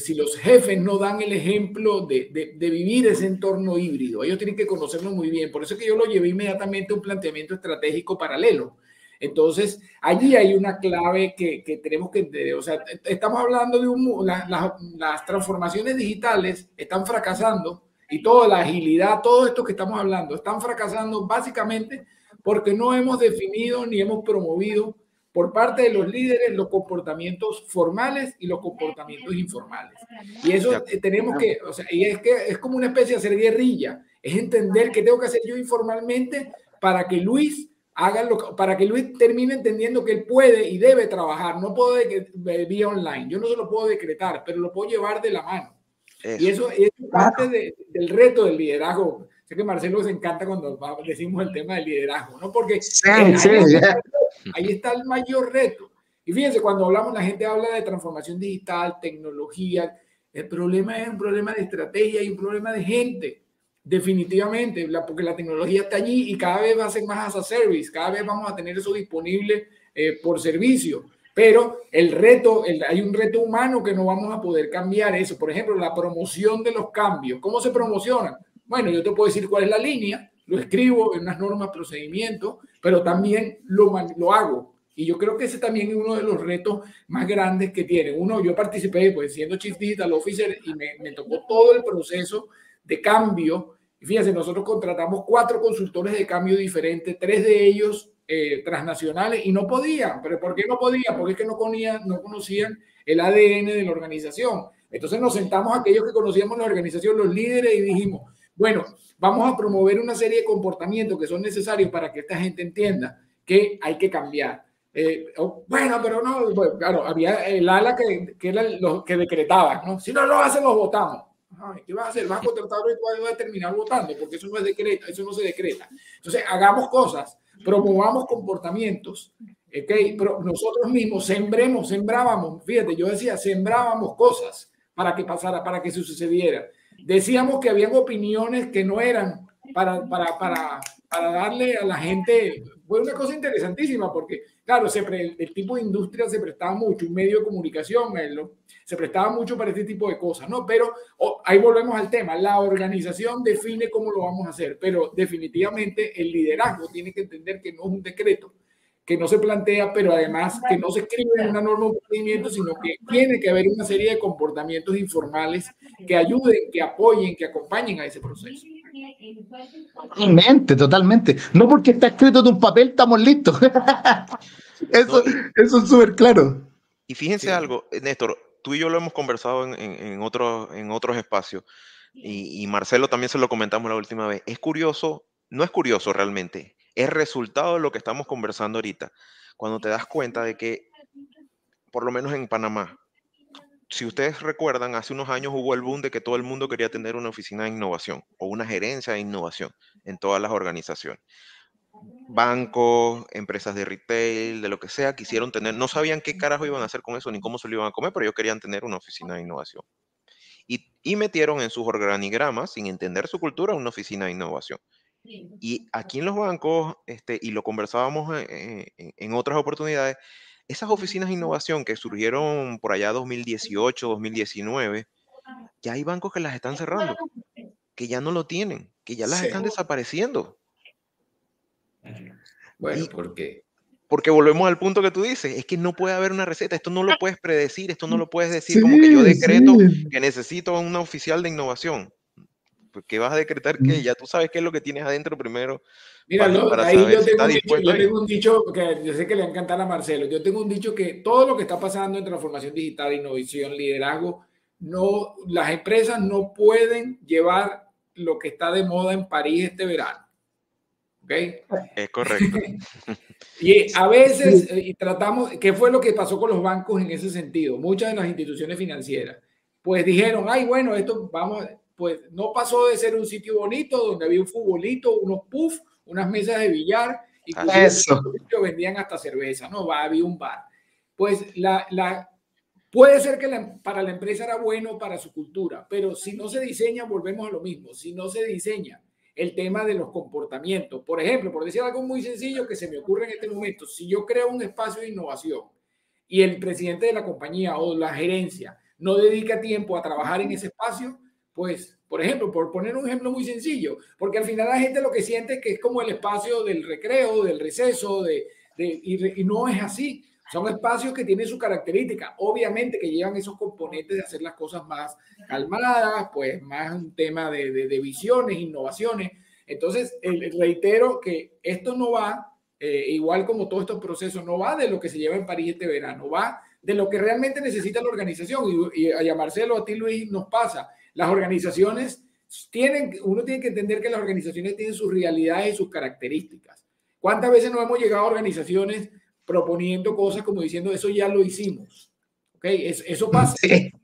Speaker 3: si, los jefes no dan el ejemplo de, de, de, vivir ese entorno híbrido. Ellos tienen que conocerlo muy bien. Por eso es que yo lo llevé inmediatamente a un planteamiento estratégico paralelo Entonces, allí hay una clave que, que tenemos que entender. O sea, estamos hablando de un, las transformaciones digitales están fracasando y toda la agilidad, todo esto que estamos hablando, están fracasando básicamente porque no hemos definido ni hemos promovido por parte de los líderes los comportamientos formales y los comportamientos informales. Y eso tenemos que, o sea, y es que es como una especie de hacer guerrilla, es entender qué tengo que hacer yo informalmente para que Luis haga lo para que Luis termine entendiendo que él puede y debe trabajar. No puedo vía online, yo no se lo puedo decretar, pero lo puedo llevar de la mano. Y eso es parte del reto del liderazgo. Sé que Marcelo se encanta cuando decimos el tema del liderazgo, ¿no? Porque sí, sí, Ahí está el mayor reto. Y fíjense, cuando hablamos, la gente habla de transformación digital, tecnología. El problema es un problema de estrategia y un problema de gente. Definitivamente, porque la tecnología está allí y cada vez va a ser más as a service, cada vez vamos a tener eso disponible eh, por servicio. Pero el reto, hay un reto humano que no vamos a poder cambiar eso. Por ejemplo, la promoción de los cambios. ¿Cómo se promocionan? Bueno, yo te puedo decir cuál es la línea, lo escribo en unas normas, procedimientos, pero también lo, lo hago. Y yo creo que ese también es uno de los retos más grandes que tiene. Uno, yo participé, pues siendo Chief Digital Officer, y me, me tocó todo el proceso de cambio. Y fíjense, nosotros contratamos cuatro consultores de cambio diferentes, tres de ellos eh, transnacionales, y no podían. ¿Pero por qué no podían? Porque no, no conocían el ADN de la organización. Entonces nos sentamos aquellos que conocíamos la organización, los líderes, y dijimos, bueno, vamos a promover una serie de comportamientos que son necesarios para que esta gente entienda que hay que cambiar. Eh, bueno, pero no, claro, había el ala que, que era los que decretaba, ¿no? Si no lo hacen, los votamos. ¿Qué va a hacer? ¿Vas a contratar y va a terminar votando? Porque eso no es decreta, eso no se decreta. Entonces, hagamos cosas, promovamos comportamientos, ¿ok? Pero nosotros mismos sembremos, sembrábamos, fíjate, yo decía, sembrábamos cosas para que pasara, para que sucediera. Decíamos que habían opiniones que no eran para, para, para, para darle a la gente, fue una cosa interesantísima porque, claro, se el tipo de industria se prestaba mucho, un medio de comunicación, se prestaba mucho para este tipo de cosas, ¿no? Pero ahí volvemos al tema, la organización define cómo lo vamos a hacer, pero definitivamente el liderazgo tiene que entender que no es un decreto, que no se plantea, pero además que no se escribe en una norma de procedimiento, sino que tiene que haber una serie de comportamientos informales que ayuden, que apoyen, que acompañen a ese proceso.
Speaker 1: Totalmente, totalmente. No porque está escrito en un papel estamos listos. eso, eso es súper claro.
Speaker 2: Y fíjense algo, Néstor, tú y yo lo hemos conversado en, en, otros, en otros espacios, y, y Marcelo también se lo comentamos la última vez. Es curioso, no es curioso realmente, es resultado de lo que estamos conversando ahorita. Cuando te das cuenta de que, por lo menos en Panamá, si ustedes recuerdan, hace unos años hubo el boom de que todo el mundo quería tener una oficina de innovación o una gerencia de innovación en todas las organizaciones. Bancos, empresas de retail, de lo que sea, quisieron tener, no sabían qué carajo iban a hacer con eso ni cómo se lo iban a comer, pero ellos querían tener una oficina de innovación. Y, y metieron en sus organigramas, sin entender su cultura, una oficina de innovación. Y aquí en los bancos, este, y lo conversábamos en, en, otras oportunidades, esas oficinas de innovación que surgieron por allá 2018, 2019, ya hay bancos que las están cerrando, que ya no lo tienen, que ya las están desapareciendo.
Speaker 3: Bueno, ¿por qué?
Speaker 2: Porque volvemos al punto que tú dices, es que no puede haber una receta, esto no lo puedes predecir, esto no lo puedes decir como que yo decreto que necesito una oficial de innovación. ¿Qué vas a decretar que ya tú sabes qué es lo que tienes adentro primero.
Speaker 3: Mira, ahí yo, tengo, un dicho, que yo sé que le va a encantar a Marcelo. Yo tengo un dicho que todo lo que está pasando en transformación digital, innovación, liderazgo, no, las empresas no pueden llevar lo que está de moda en París este verano. ¿Ok?
Speaker 2: Es correcto.
Speaker 3: y a veces, y tratamos, ¿qué fue lo que pasó con los bancos en ese sentido? Muchas de las instituciones financieras, pues dijeron, ay, bueno, esto vamos, pues no pasó de ser un sitio bonito donde había un futbolito, unos puffs, unas mesas de billar y eso. vendían hasta cerveza, no, había un bar. Pues la, la, puede ser que para la empresa era bueno para su cultura, pero si no se diseña, volvemos a lo mismo, si no se diseña el tema de los comportamientos. Por ejemplo, por decir algo muy sencillo que se me ocurre en este momento, si yo creo un espacio de innovación y el presidente de la compañía o la gerencia no dedica tiempo a trabajar en ese espacio, pues, por ejemplo, por poner un ejemplo muy sencillo, porque al final la gente lo que siente es que es como el espacio del recreo, del receso, de, y, y no es así. Son espacios que tienen su característica, obviamente que llevan esos componentes de hacer las cosas más calmadas, pues más un tema de, de, visiones, innovaciones. Entonces, reitero que esto no va, eh, igual como todos estos procesos, no va de lo que se lleva en París este verano, va de lo que realmente necesita la organización. Y, y a Marcelo, a ti Luis, nos pasa. Las organizaciones tienen, uno tiene que entender que las organizaciones tienen sus realidades y sus características. ¿Cuántas veces no hemos llegado a organizaciones proponiendo cosas como diciendo, eso ya lo hicimos. ¿Ok? Eso, pasa.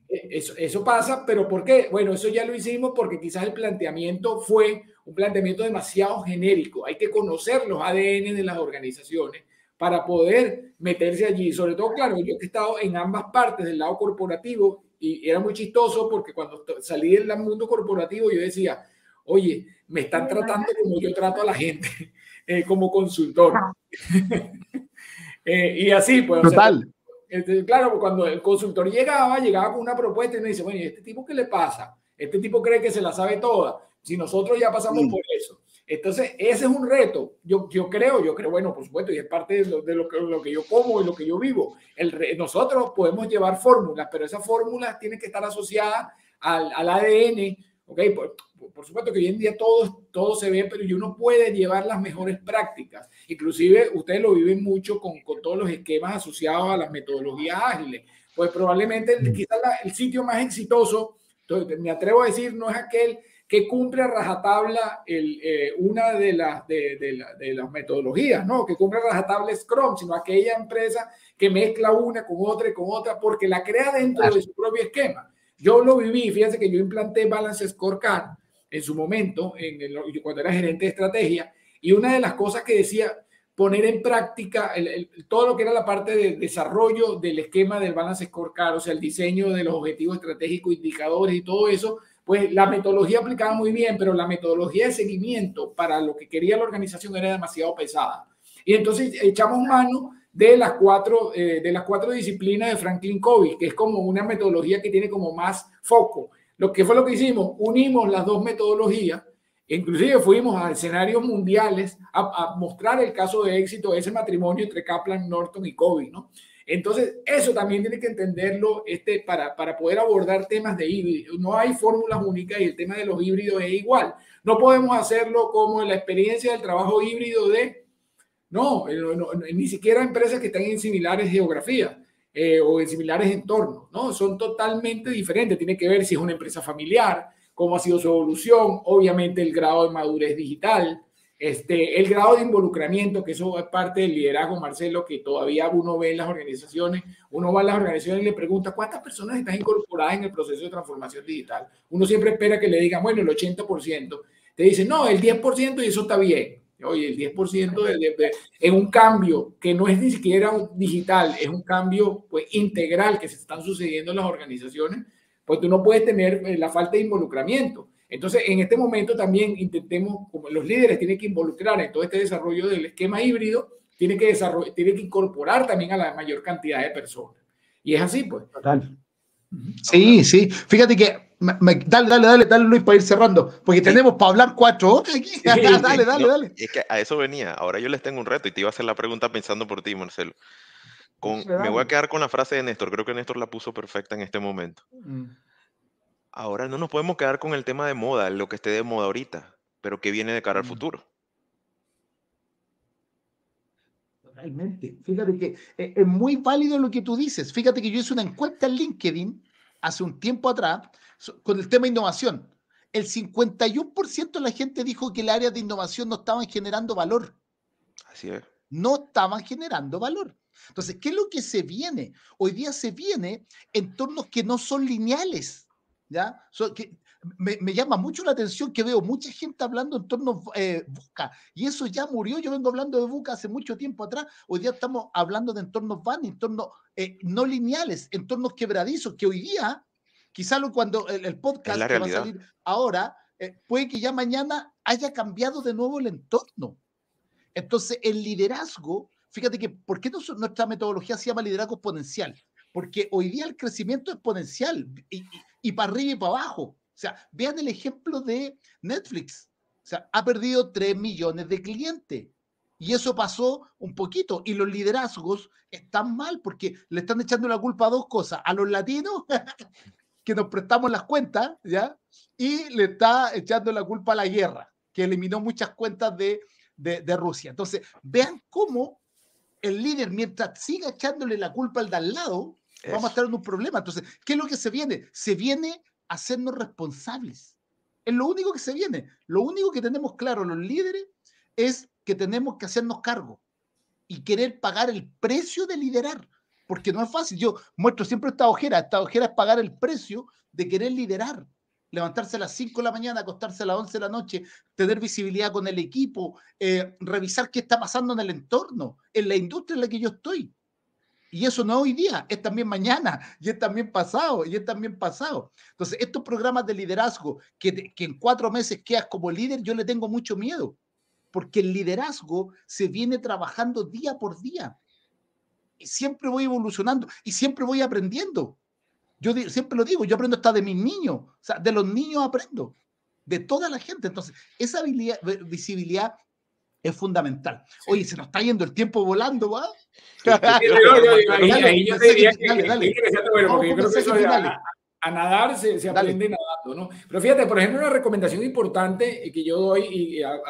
Speaker 3: Eso, eso, pasa, pero ¿por qué? Bueno, eso ya lo hicimos porque quizás el planteamiento fue un planteamiento demasiado genérico. Hay que conocer los ADN de las organizaciones para poder meterse allí. Sobre todo, claro, yo he estado en ambas partes del lado corporativo y era muy chistoso porque cuando salí del mundo corporativo yo decía, oye, me están tratando como yo trato a la gente, eh, como consultor. Eh, y así, pues.
Speaker 1: Total.
Speaker 3: Este, claro, cuando el consultor llegaba, llegaba con una propuesta y me dice, bueno, ¿y este tipo qué le pasa? Este tipo cree que se la sabe toda. Si nosotros ya pasamos por eso. Entonces, ese es un reto. Yo, yo creo, yo creo, bueno, por supuesto, y es parte de lo, de lo, que, lo que, yo como y lo que yo vivo. El, nosotros podemos llevar fórmulas, pero esas fórmulas tienen que estar asociadas al, al ADN, ¿ok? Por, por, supuesto que hoy en día todo, todo se ve, pero uno puede llevar las mejores prácticas. Inclusive ustedes lo viven mucho con, con todos los esquemas asociados a las metodologías ágiles. Pues probablemente quizás el sitio más exitoso, me atrevo a decir, no es aquel que cumple a rajatabla el, eh, una de las, de, de, de, las metodologías, ¿no? Que cumple a rajatabla Scrum, sino aquella empresa que mezcla una con otra y con otra porque la crea dentro de su propio esquema. Yo lo viví, fíjense que yo implanté Balance Scorecard en su momento, en cuando era gerente de estrategia, y una de las cosas que decía, poner en práctica todo lo que era la parte de desarrollo del esquema del Balance Scorecard, o sea, el diseño de los objetivos estratégicos, indicadores y todo eso, pues la metodología aplicaba muy bien, pero la metodología de seguimiento para lo que quería la organización era demasiado pesada. Y entonces echamos mano de las cuatro, eh, de las cuatro disciplinas de Franklin Covey, que es como una metodología que tiene como más foco. Lo que fue lo que hicimos, unimos las dos metodologías, inclusive fuimos a escenarios mundiales a, mostrar el caso de éxito de ese matrimonio entre Kaplan, Norton y Covey, ¿no? Entonces, eso también tiene que entenderlo este, para, para poder abordar temas de híbrido. No hay fórmulas únicas y el tema de los híbridos es igual. No podemos hacerlo como en la experiencia del trabajo híbrido de no, eh, ni siquiera empresas que están en similares geografías eh, o en similares entornos, ¿no? Son totalmente diferentes. Tiene que ver si es una empresa familiar, cómo ha sido su evolución, obviamente el grado de madurez digital, este, el grado de involucramiento, que eso es parte del liderazgo, Marcelo, que todavía uno ve en las organizaciones, uno va a las organizaciones y le pregunta, ¿cuántas personas están incorporadas en el proceso de transformación digital? Uno siempre espera que le digan, bueno, el 80%. Te dicen, no, el 10% y eso está bien. Oye, el 10% de, de, es un cambio que no es ni siquiera digital, es un cambio pues, integral que se están sucediendo en las organizaciones, pues tú no puedes tener eh, la falta de involucramiento. Entonces, en este momento también intentemos, como los líderes tienen que involucrar en todo este desarrollo del esquema híbrido, tiene que, desarrollar, tiene que incorporar también a la mayor cantidad de personas. Y es así, pues.
Speaker 1: Total. Sí, sí. Fíjate que dale, dale, dale, dale, Luis, para ir cerrando, porque tenemos para hablar cuatro horas aquí. dale, dale, dale.
Speaker 2: Es que a eso venía. Ahora yo les tengo un reto y te iba a hacer la pregunta pensando por ti, Marcelo. Con, me voy a quedar con la frase de Néstor. Creo que Néstor la puso perfecta en este momento. Mm. Ahora no nos podemos quedar con el tema de moda, lo que esté de moda ahorita, pero que viene de cara al mm. futuro.
Speaker 1: Totalmente. Fíjate que eh, es muy válido lo que tú dices. Fíjate que yo hice una encuesta en LinkedIn hace un tiempo atrás con el tema de innovación. El 51% de la gente dijo que el área de innovación no estaban generando valor.
Speaker 2: Así es.
Speaker 1: No estaban generando valor. Entonces, ¿qué es lo que se viene? Hoy día se viene entornos que no son lineales. ¿Ya? que, me, llama mucho la atención que veo mucha gente hablando en torno eh, Buca, y eso ya murió. Yo vengo hablando de Buca hace mucho tiempo atrás. Hoy día estamos hablando de entornos van, entornos eh, no lineales, entornos quebradizos, que hoy día, quizá cuando el, podcast que va a salir ahora, eh, puede que ya mañana haya cambiado de nuevo el entorno. Entonces, el liderazgo, fíjate que, ¿por qué nuestra metodología se llama liderazgo exponencial? Porque hoy día el crecimiento es exponencial y, y para arriba y para abajo. O sea, vean el ejemplo de Netflix. O sea, ha perdido 3 millones de clientes. Y eso pasó un poquito. Y los liderazgos están mal porque le están echando la culpa a dos cosas. A los latinos, que nos prestamos las cuentas, ¿ya? Y le está echando la culpa a la guerra, que eliminó muchas cuentas de, de, Rusia. Entonces, vean cómo el líder, mientras siga echándole la culpa al de al lado, vamos a estar en un problema. Entonces, ¿qué es lo que se viene? Se viene a hacernos responsables. Es lo único que se viene. Lo único que tenemos claro los líderes es que tenemos que hacernos cargo y querer pagar el precio de liderar, porque no es fácil. Yo muestro siempre esta ojera, esta ojera es pagar el precio de querer liderar, levantarse a las 5 de la mañana, acostarse a las 11 de la noche, tener visibilidad con el equipo, eh, revisar qué está pasando en el entorno, en la industria en la que yo estoy. Y eso no hoy día, es también mañana, y es también pasado, y es también pasado. Entonces, estos programas de liderazgo que, que en cuatro meses quedas como líder, yo le tengo mucho miedo porque el liderazgo se viene trabajando día por día. Y siempre voy evolucionando y siempre voy aprendiendo. Yo siempre lo digo, yo aprendo hasta de mis niños, o sea, de los niños aprendo, de toda la gente. Entonces, esa visibilidad es fundamental. Oye, se nos está yendo el tiempo volando, ¿va? Ahí yo diría
Speaker 3: que a nadar se, se aprende nadando, ¿no? Pero fíjate, por ejemplo, una recomendación importante que yo doy a,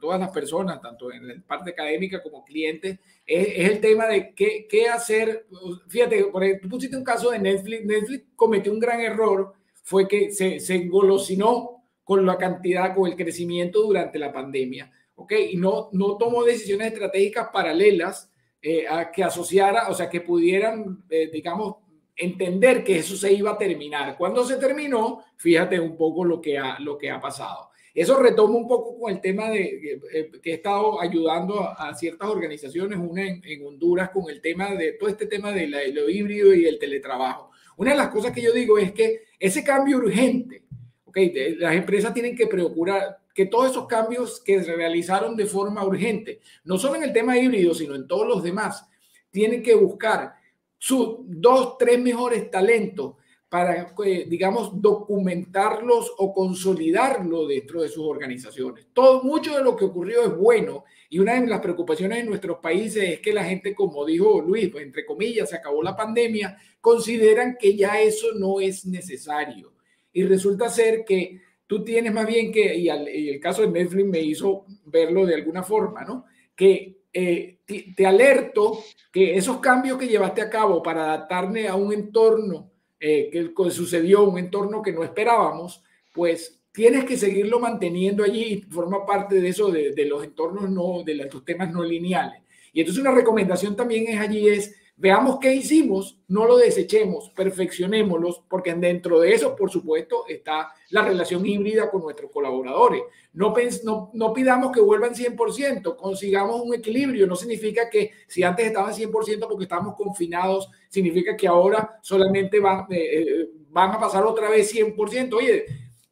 Speaker 3: todas las personas, tanto en la parte académica como clientes, es, el tema de qué, qué hacer. Fíjate, por ejemplo, tú pusiste un caso de Netflix. Netflix cometió un gran error, fue que se, se engolosinó con la cantidad, con el crecimiento durante la pandemia, ¿ok? Y no, no tomó decisiones estratégicas paralelas eh, a que asociara, o sea, que pudieran, eh, digamos, entender que eso se iba a terminar. Cuando se terminó, fíjate un poco lo que ha, lo que ha pasado. Eso retoma un poco con el tema de eh, que he estado ayudando a, ciertas organizaciones, una en, Honduras, con el tema de todo este tema de, lo híbrido y el teletrabajo. Una de las cosas que yo digo es que ese cambio urgente, okay, las empresas tienen que procurar que todos esos cambios que se realizaron de forma urgente, no solo en el tema híbrido, sino en todos los demás, tienen que buscar sus dos, tres mejores talentos para, eh, digamos, documentarlos o consolidarlo dentro de sus organizaciones. Todo, mucho de lo que ocurrió es bueno y una de las preocupaciones en nuestros países es que la gente, como dijo Luis, pues, entre comillas, se acabó la pandemia, consideran que ya eso no es necesario. Y resulta ser que tú tienes más bien que, y, el caso de Netflix me hizo verlo de alguna forma, ¿no? Que eh, te, alerto que esos cambios que llevaste a cabo para adaptarme a un entorno eh, que sucedió, un entorno que no esperábamos, pues tienes que seguirlo manteniendo allí y forma parte de eso, de, de los entornos no, de los temas no lineales. Y entonces una recomendación también es allí es Veamos qué hicimos, no lo desechemos, perfeccionémoslos, porque dentro de eso, por supuesto, está la relación híbrida con nuestros colaboradores. No, no, no pidamos que vuelvan 100%, consigamos un equilibrio. No significa que si antes estaban 100% porque estábamos confinados, significa que ahora solamente van, eh, eh, van a pasar otra vez 100%. Oye,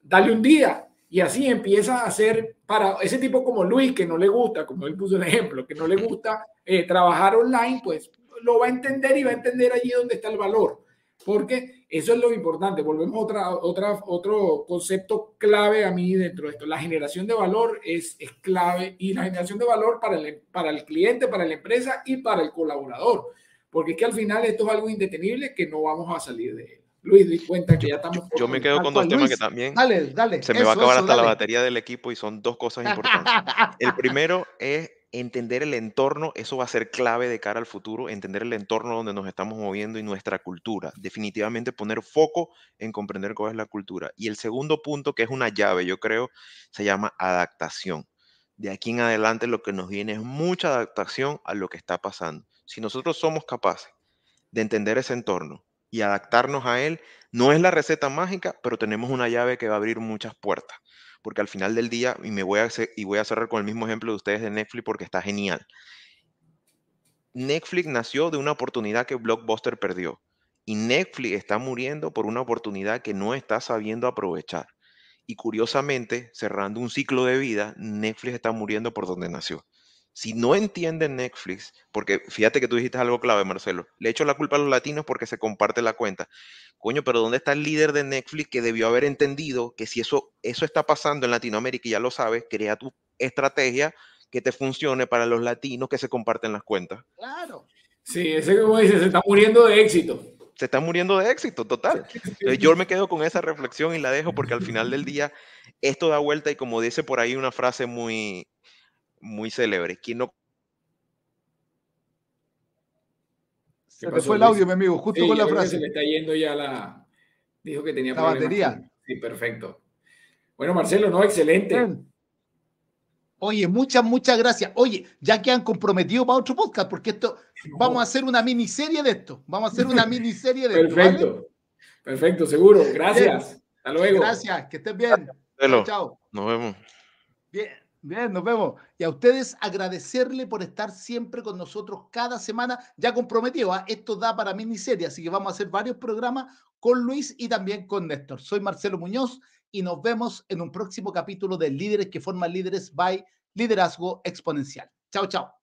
Speaker 3: dale un día, y así empieza a hacer para ese tipo como Luis, que no le gusta, como él puso el ejemplo, que no le gusta eh, trabajar online, pues lo va a entender y va a entender allí donde está el valor. Porque eso es lo importante. Volvemos a otra, otra, otro concepto clave a mí dentro de esto. La generación de valor es, es clave y la generación de valor para el, para el cliente, para la empresa y para el colaborador. Porque es que al final esto es algo indetenible que no vamos a salir de él. Luis, di cuenta que ya estamos.
Speaker 2: Yo, me quedo con dos temas que también. Dale, dale. Se me va a acabar hasta la batería del equipo y son dos cosas importantes. el primero es entender el entorno, eso va a ser clave de cara al futuro, entender el entorno donde nos estamos moviendo y nuestra cultura. Definitivamente poner foco en comprender cuál es la cultura. Y el segundo punto, que es una llave, yo creo, se llama adaptación. De aquí en adelante lo que nos viene es mucha adaptación a lo que está pasando. Si nosotros somos capaces de entender ese entorno y adaptarnos a él, no es la receta mágica, pero tenemos una llave que va a abrir muchas puertas porque al final del día, y me voy a, y voy a cerrar con el mismo ejemplo de ustedes de Netflix porque está genial. Netflix nació de una oportunidad que Blockbuster perdió. Y Netflix está muriendo por una oportunidad que no está sabiendo aprovechar. Y curiosamente, cerrando un ciclo de vida, Netflix está muriendo por donde nació. Si no entienden Netflix, porque fíjate que tú dijiste algo clave, Marcelo, le echo la culpa a los latinos porque se comparte la cuenta. Coño, pero ¿dónde está el líder de Netflix que debió haber entendido que si eso, eso está pasando en Latinoamérica y ya lo sabes, crea tu estrategia que te funcione para los latinos que se comparten las cuentas.
Speaker 1: Claro.
Speaker 3: Sí, ese como dice, se está muriendo de éxito.
Speaker 2: Se está muriendo de éxito, total. Entonces, yo me quedo con esa reflexión y la dejo porque al final del día esto da vuelta y como dice por ahí una frase muy, muy célebre, quien no
Speaker 1: Se me fue el audio, mi amigo, justo
Speaker 3: Sí,
Speaker 1: con la frase.
Speaker 3: Se le está yendo ya la. Dijo que tenía
Speaker 1: La
Speaker 3: problemas
Speaker 1: batería.
Speaker 3: Sí, perfecto. Bueno, Marcelo, no, excelente.
Speaker 1: Bien. Oye, muchas, muchas gracias. Oye, ya que han comprometido para otro podcast, porque esto, vamos a hacer una miniserie de esto. Vamos a hacer una miniserie de esto. ¿vale?
Speaker 3: Perfecto. Perfecto, seguro. Gracias. Hasta luego.
Speaker 1: Gracias, que estén bien. Chao.
Speaker 2: nos vemos.
Speaker 1: Bien, bien, nos vemos. Y a ustedes agradecerle por estar siempre con nosotros cada semana, ya comprometido. ¿ah? Esto da para miniserie, así que vamos a hacer varios programas con Luis y también con Néstor. Soy Marcelo Muñoz y nos vemos en un próximo capítulo de Líderes que forman líderes by Liderazgo Exponencial. Chao, chao.